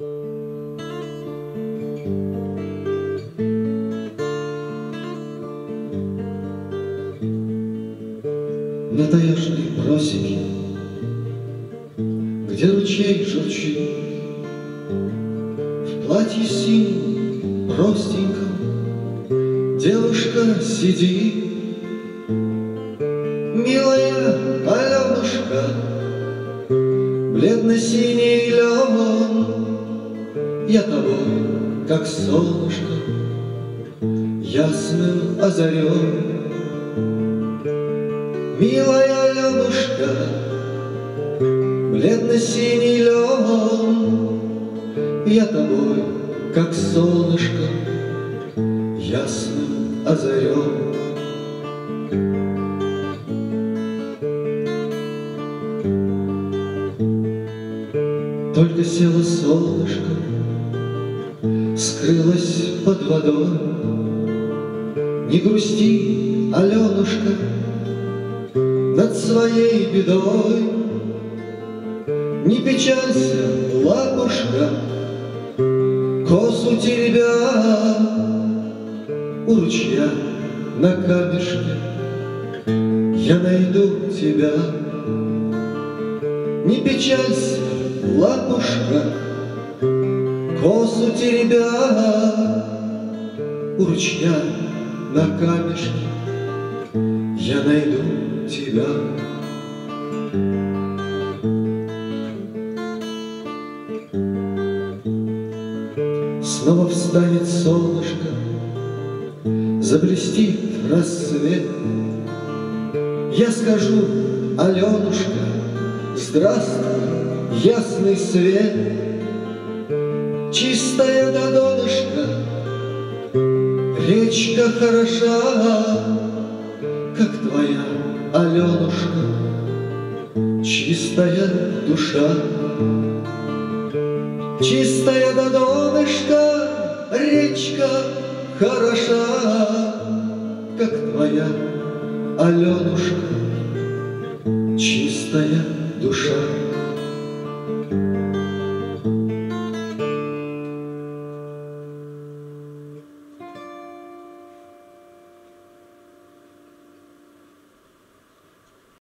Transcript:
На таежной просеке, Где ручей журчит, В платье синем простеньком Девушка сидит, Милая Аленушка, Бледно-синий лен, Я тобой, как солнышко, Ясным озарен. Милая Аленушка, Бледно-синий лен, Я тобой, как солнышко, Ясным озарен. Только село солнышко, Скрылось под водой. Не грусти, Аленушка, Над своей бедой. Не печалься, лапушка, Косу теребя У ручья на камешке Я найду тебя. Не печалься, лапушка, Косу теребя У ручья на камешке Я найду тебя. Снова встанет солнышко, Заблестит рассвет. Я скажу, Аленушка, Здравствуй, ясный свет, Чистая до донышка, Речка хороша, Как твоя Аленушка, Чистая душа. Чистая до донышка, Речка хороша, Как твоя Аленушка, Чистая душа.